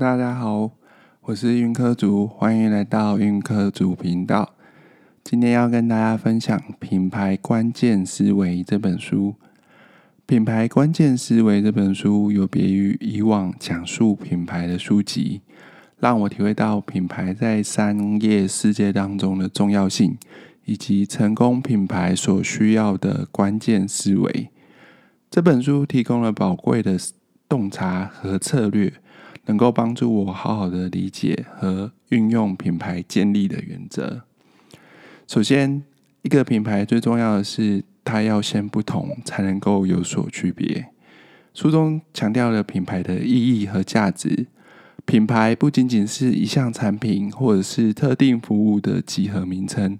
大家好，我是云科族，欢迎来到云科族频道。今天要跟大家分享《品牌关键思维》这本书。《品牌关键思维》这本书有别于以往讲述品牌的书籍，让我体会到品牌在商业世界当中的重要性，以及成功品牌所需要的关键思维。这本书提供了宝贵的洞察和策略。能够帮助我好好的理解和运用品牌建立的原则。首先，一个品牌最重要的是，它要先不同，才能够有所区别。书中强调了品牌的意义和价值。品牌不仅仅是一项产品或者是特定服务的集合名称，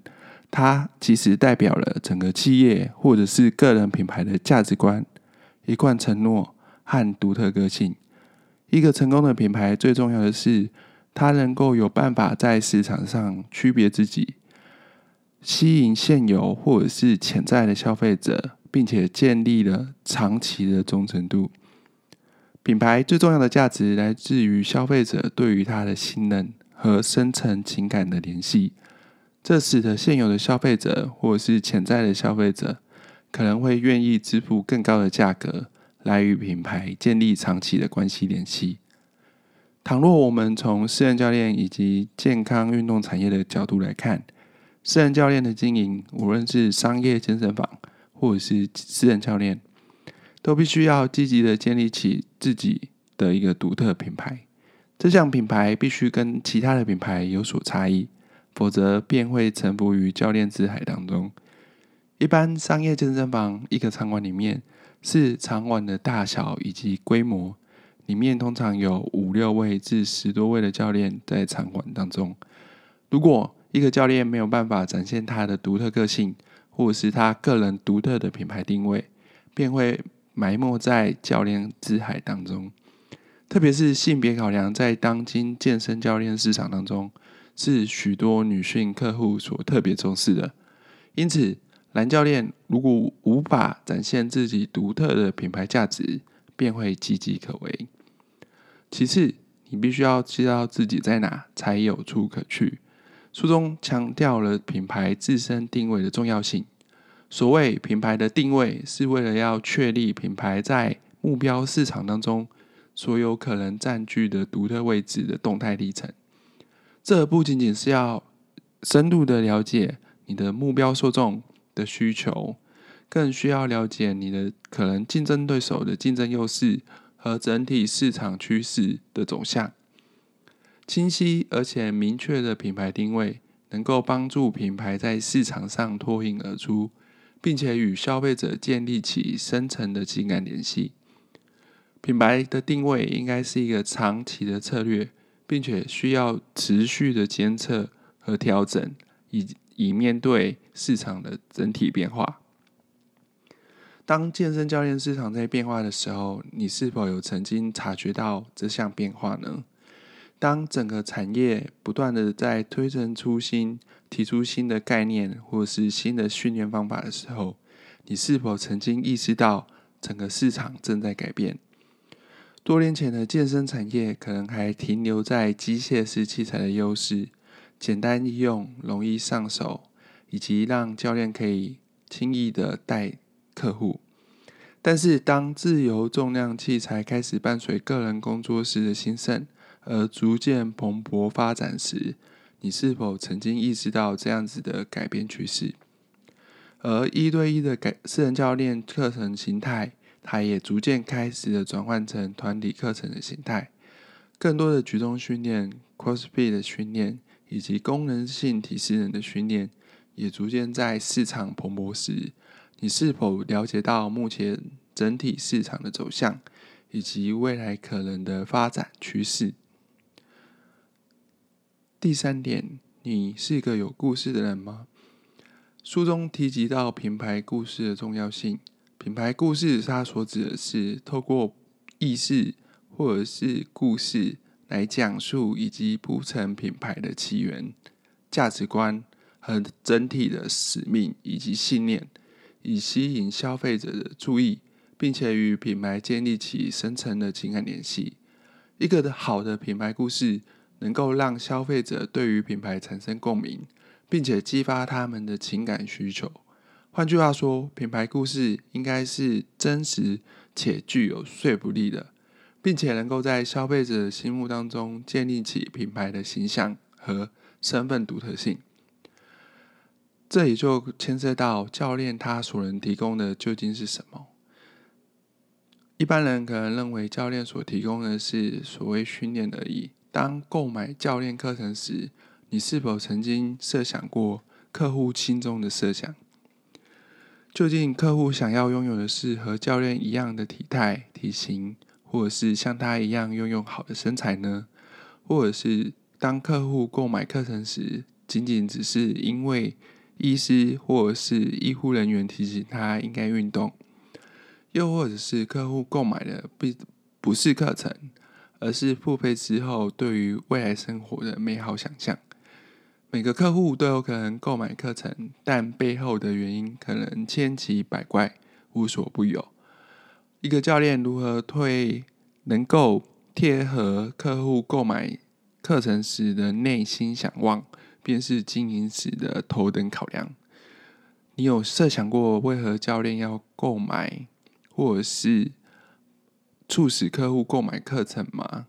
它其实代表了整个企业或者是个人品牌的价值观、一贯承诺和独特个性。一个成功的品牌最重要的是，它能够有办法在市场上区别自己，吸引现有或者是潜在的消费者，并且建立了长期的忠诚度。品牌最重要的价值来自于消费者对于它的信任和深层情感的联系，这使得现有的消费者或者是潜在的消费者可能会愿意支付更高的价格。来与品牌建立长期的关系联系。倘若我们从私人教练以及健康运动产业的角度来看，私人教练的经营，无论是商业健身房或者是私人教练，都必须要积极的建立起自己的一个独特品牌。这项品牌必须跟其他的品牌有所差异，否则便会沉浮于教练之海当中。一般商业健身房一个场馆里面。是场馆的大小以及规模，里面通常有五六位至十多位的教练在场馆当中。如果一个教练没有办法展现他的独特个性，或者是他个人独特的品牌定位，便会埋没在教练之海当中。特别是性别考量，在当今健身教练市场当中，是许多女性客户所特别重视的。因此，男教练如果无法展现自己独特的品牌价值，便会岌岌可危。其次，你必须要知道自己在哪，才有处可去。书中强调了品牌自身定位的重要性。所谓品牌的定位，是为了要确立品牌在目标市场当中所有可能占据的独特位置的动态历程。这不仅仅是要深度的了解你的目标受众。的需求，更需要了解你的可能竞争对手的竞争优势和整体市场趋势的走向。清晰而且明确的品牌定位，能够帮助品牌在市场上脱颖而出，并且与消费者建立起深层的情感联系。品牌的定位应该是一个长期的策略，并且需要持续的监测和调整，以。以面对市场的整体变化。当健身教练市场在变化的时候，你是否有曾经察觉到这项变化呢？当整个产业不断的在推陈出新、提出新的概念或是新的训练方法的时候，你是否曾经意识到整个市场正在改变？多年前的健身产业可能还停留在机械式器材的优势。简单易用、容易上手，以及让教练可以轻易的带客户。但是，当自由重量器材开始伴随个人工作室的兴盛而逐渐蓬勃发展时，你是否曾经意识到这样子的改变趋势？而一对一的改私人教练课程形态，它也逐渐开始的转换成团体课程的形态，更多的举重训练、CrossFit 的训练。以及功能性体适能的训练也逐渐在市场蓬勃时，你是否了解到目前整体市场的走向以及未来可能的发展趋势？第三点，你是一个有故事的人吗？书中提及到品牌故事的重要性。品牌故事，它所指的是透过意识或者是故事。来讲述以及铺陈品牌的起源、价值观和整体的使命以及信念，以吸引消费者的注意，并且与品牌建立起深层的情感联系。一个的好的品牌故事，能够让消费者对于品牌产生共鸣，并且激发他们的情感需求。换句话说，品牌故事应该是真实且具有说服力的，并且能够在消费者心目当中建立起品牌的形象和身份独特性。这也就牵涉到教练他所能提供的究竟是什么。一般人可能认为教练所提供的是所谓训练而已。当购买教练课程时，你是否曾经设想过客户心中的设想？究竟客户想要拥有的是和教练一样的体态、体型，或者是像他一样拥有好的身材呢？或者是当客户购买课程时，仅仅只是因为医师或是医护人员提醒他应该运动，又或者是客户购买的不不是课程，而是付费之后对于未来生活的美好想象。每个客户都有可能购买课程，但背后的原因可能千奇百怪，无所不有。一个教练如何推能够贴合客户购买课程时的内心想望？便是经营时的头等考量。你有设想过为何教练要购买，或是促使客户购买课程吗？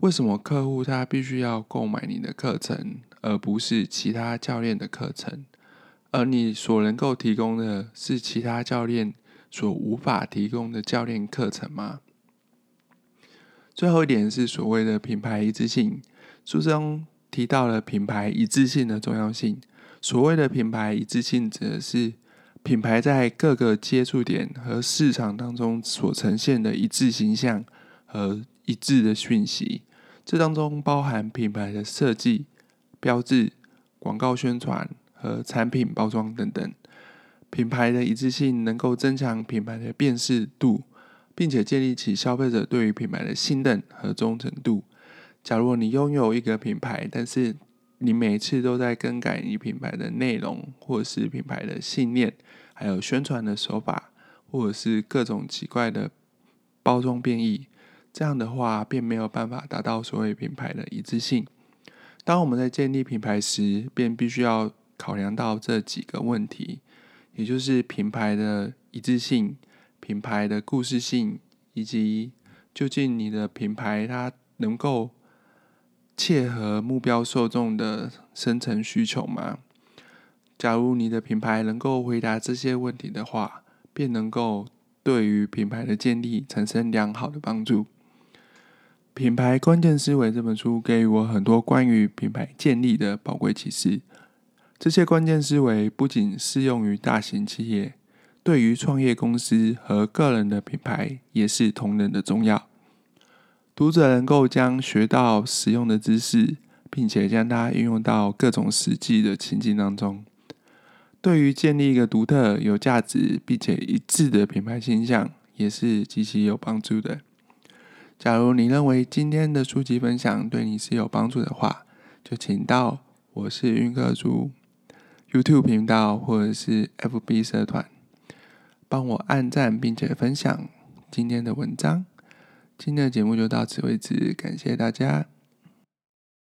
为什么客户他必须要购买你的课程，而不是其他教练的课程？而你所能够提供的是其他教练所无法提供的教练课程吗？最后一点是所谓的品牌一致性，书中。提到了品牌一致性的重要性。所谓的品牌一致性，指的是品牌在各个接触点和市场当中所呈现的一致形象和一致的讯息。这当中包含品牌的设计、标志、广告宣传和产品包装等等。品牌的一致性能够增强品牌的辨识度，并且建立起消费者对于品牌的信任和忠诚度。假如你拥有一个品牌，但是你每次都在更改你品牌的内容，或是品牌的信念，还有宣传的手法，或者是各种奇怪的包装变异，这样的话便没有办法达到所谓品牌的一致性。当我们在建立品牌时，便必须要考量到这几个问题，也就是品牌的一致性、品牌的故事性，以及究竟你的品牌它能够。切合目标受众的深层需求吗？假如你的品牌能够回答这些问题的话，便能够对于品牌的建立产生良好的帮助。《品牌关键思维》这本书给予我很多关于品牌建立的宝贵启示。这些关键思维不仅适用于大型企业，对于创业公司和个人的品牌也是同等的重要。读者能够将学到实用的知识，并且将它运用到各种实际的情境当中，对于建立一个独特、有价值并且一致的品牌形象，也是极其有帮助的。假如你认为今天的书籍分享对你是有帮助的话，就请到我是运客族 YouTube 频道或者是 FB 社团，帮我按赞并且分享今天的文章。今天的节目就到此为止，感谢大家。